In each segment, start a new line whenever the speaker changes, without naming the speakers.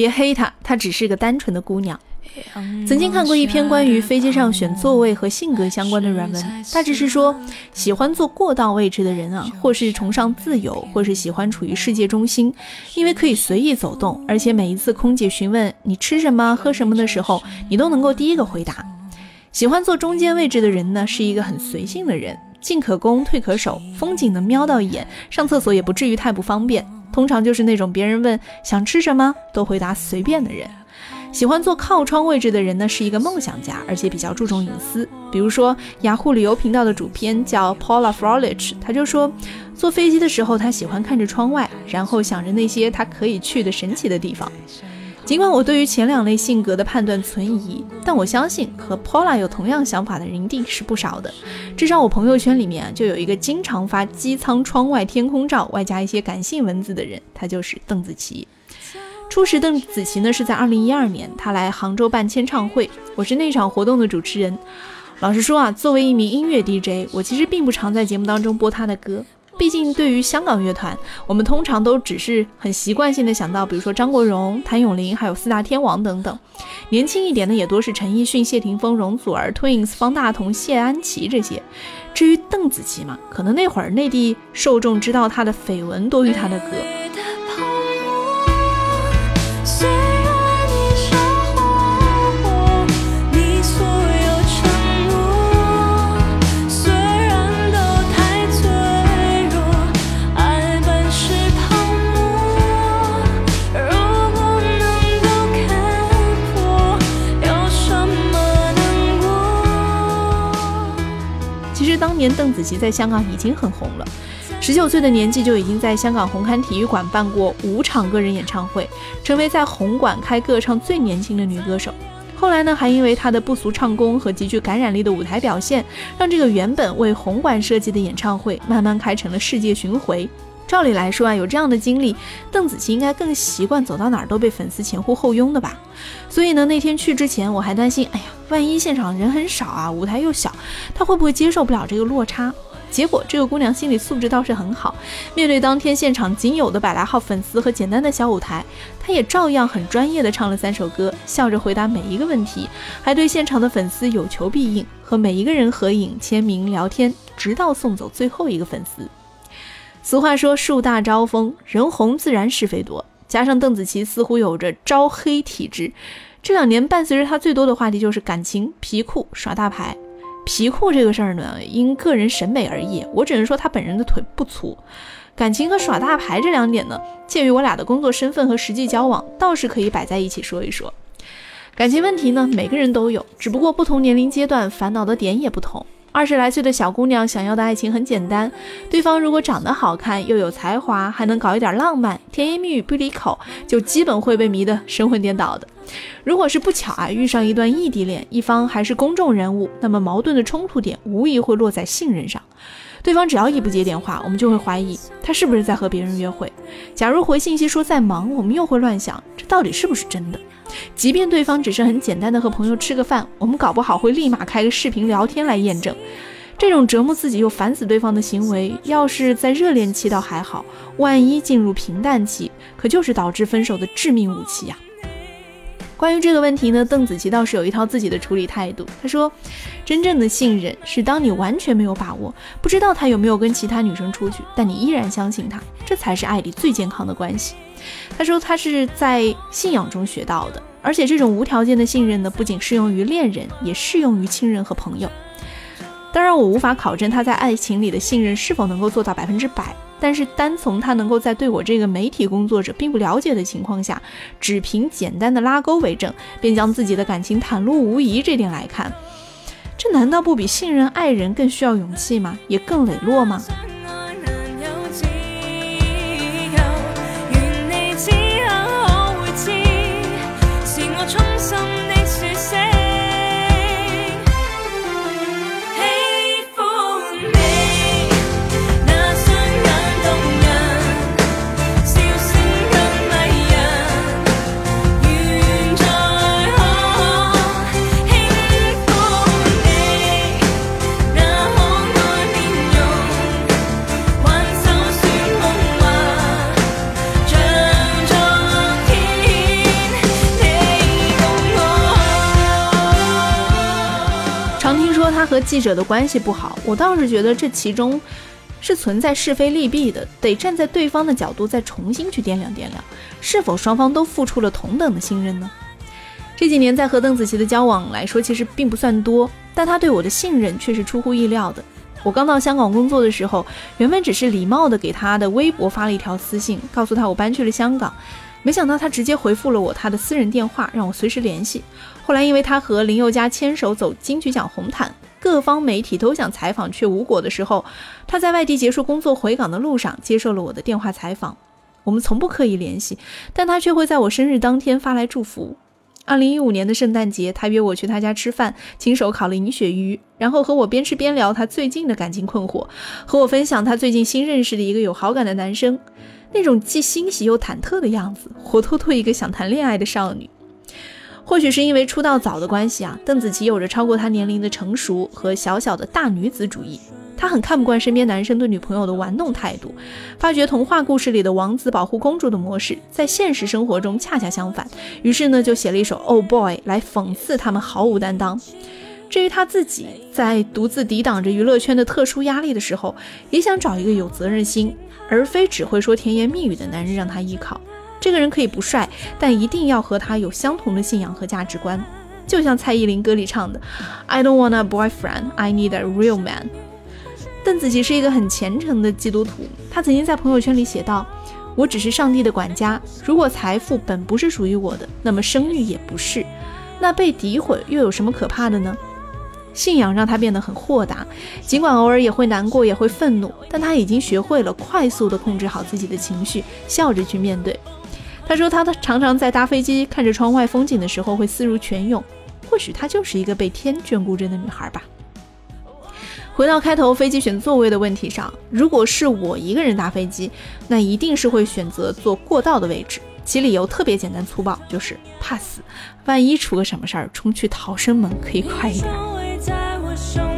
别黑她，她只是个单纯的姑娘。曾经看过一篇关于飞机上选座位和性格相关的软文，大致是说，喜欢坐过道位置的人啊，或是崇尚自由，或是喜欢处于世界中心，因为可以随意走动，而且每一次空姐询问你吃什么、喝什么的时候，你都能够第一个回答。喜欢坐中间位置的人呢，是一个很随性的人，进可攻，退可守，风景能瞄到一眼，上厕所也不至于太不方便。通常就是那种别人问想吃什么都回答随便的人。喜欢坐靠窗位置的人呢，是一个梦想家，而且比较注重隐私。比如说，雅虎旅游频道的主编叫 Paula Frolich，他就说，坐飞机的时候，他喜欢看着窗外，然后想着那些他可以去的神奇的地方。尽管我对于前两类性格的判断存疑，但我相信和 Paula 有同样想法的人一定是不少的。至少我朋友圈里面就有一个经常发机舱窗外天空照，外加一些感性文字的人，他就是邓紫棋。初识邓紫棋呢，是在二零一二年，她来杭州办签唱会，我是那场活动的主持人。老实说啊，作为一名音乐 DJ，我其实并不常在节目当中播她的歌，毕竟对于香港乐团，我们通常都只是很习惯性的想到，比如说张国荣、谭咏麟，还有四大天王等等。年轻一点的也多是陈奕迅、谢霆锋、容祖儿、Twins、方大同、谢安琪这些。至于邓紫棋嘛，可能那会儿内地受众知道她的绯闻多于她的歌。当年邓紫棋在香港已经很红了，十九岁的年纪就已经在香港红磡体育馆办过五场个人演唱会，成为在红馆开个唱最年轻的女歌手。后来呢，还因为她的不俗唱功和极具感染力的舞台表现，让这个原本为红馆设计的演唱会慢慢开成了世界巡回。照理来说啊，有这样的经历，邓紫棋应该更习惯走到哪儿都被粉丝前呼后拥的吧。所以呢，那天去之前我还担心，哎呀，万一现场人很少啊，舞台又小，她会不会接受不了这个落差？结果这个姑娘心理素质倒是很好，面对当天现场仅有的百来号粉丝和简单的小舞台，她也照样很专业的唱了三首歌，笑着回答每一个问题，还对现场的粉丝有求必应，和每一个人合影、签名、聊天，直到送走最后一个粉丝。俗话说，树大招风，人红自然是非多。加上邓紫棋似乎有着招黑体质，这两年伴随着她最多的话题就是感情、皮裤、耍大牌。皮裤这个事儿呢，因个人审美而异，我只能说她本人的腿不粗。感情和耍大牌这两点呢，鉴于我俩的工作身份和实际交往，倒是可以摆在一起说一说。感情问题呢，每个人都有，只不过不同年龄阶段烦恼的点也不同。二十来岁的小姑娘想要的爱情很简单，对方如果长得好看又有才华，还能搞一点浪漫，甜言蜜语不离口，就基本会被迷得神魂颠倒的。如果是不巧啊遇上一段异地恋，一方还是公众人物，那么矛盾的冲突点无疑会落在信任上。对方只要一不接电话，我们就会怀疑他是不是在和别人约会。假如回信息说在忙，我们又会乱想这到底是不是真的。即便对方只是很简单的和朋友吃个饭，我们搞不好会立马开个视频聊天来验证。这种折磨自己又烦死对方的行为，要是在热恋期倒还好，万一进入平淡期，可就是导致分手的致命武器呀。关于这个问题呢，邓紫棋倒是有一套自己的处理态度。她说：“真正的信任是当你完全没有把握，不知道他有没有跟其他女生出去，但你依然相信他，这才是爱里最健康的关系。”她说：“她是在信仰中学到的，而且这种无条件的信任呢，不仅适用于恋人，也适用于亲人和朋友。当然，我无法考证她在爱情里的信任是否能够做到百分之百。”但是单从他能够在对我这个媒体工作者并不了解的情况下，只凭简单的拉钩为证，便将自己的感情袒露无遗这点来看，这难道不比信任爱人更需要勇气吗？也更磊落吗？记者的关系不好，我倒是觉得这其中是存在是非利弊的，得站在对方的角度再重新去掂量掂量，是否双方都付出了同等的信任呢？这几年在和邓紫棋的交往来说，其实并不算多，但她对我的信任却是出乎意料的。我刚到香港工作的时候，原本只是礼貌的给她的微博发了一条私信，告诉她我搬去了香港。没想到他直接回复了我他的私人电话，让我随时联系。后来因为他和林宥嘉牵手走金曲奖红毯，各方媒体都想采访却无果的时候，他在外地结束工作回港的路上接受了我的电话采访。我们从不刻意联系，但他却会在我生日当天发来祝福。二零一五年的圣诞节，他约我去他家吃饭，亲手烤了银鳕鱼，然后和我边吃边聊他最近的感情困惑，和我分享他最近新认识的一个有好感的男生，那种既欣喜又忐忑的样子，活脱脱一个想谈恋爱的少女。或许是因为出道早的关系啊，邓紫棋有着超过她年龄的成熟和小小的大女子主义。她很看不惯身边男生对女朋友的玩弄态度，发觉童话故事里的王子保护公主的模式在现实生活中恰恰相反，于是呢就写了一首《Oh Boy》来讽刺他们毫无担当。至于他自己，在独自抵挡着娱乐圈的特殊压力的时候，也想找一个有责任心，而非只会说甜言蜜语的男人让他依靠。这个人可以不帅，但一定要和他有相同的信仰和价值观。就像蔡依林歌里唱的：“I don't want a boyfriend, I need a real man。”邓紫棋是一个很虔诚的基督徒，她曾经在朋友圈里写道：“我只是上帝的管家，如果财富本不是属于我的，那么声誉也不是。那被诋毁又有什么可怕的呢？”信仰让她变得很豁达，尽管偶尔也会难过，也会愤怒，但她已经学会了快速地控制好自己的情绪，笑着去面对。她说：“她常常在搭飞机看着窗外风景的时候会思如泉涌，或许她就是一个被天眷顾着的女孩吧。”回到开头飞机选座位的问题上，如果是我一个人搭飞机，那一定是会选择坐过道的位置。其理由特别简单粗暴，就是怕死，万一出个什么事儿，冲去逃生门可以快一点。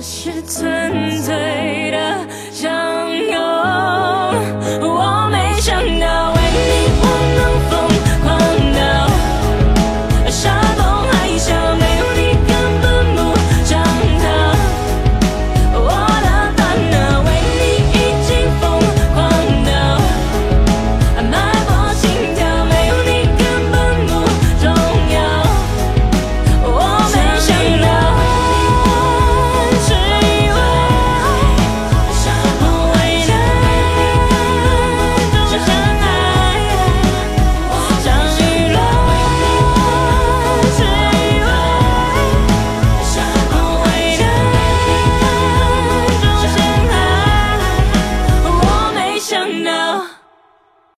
是纯粹的。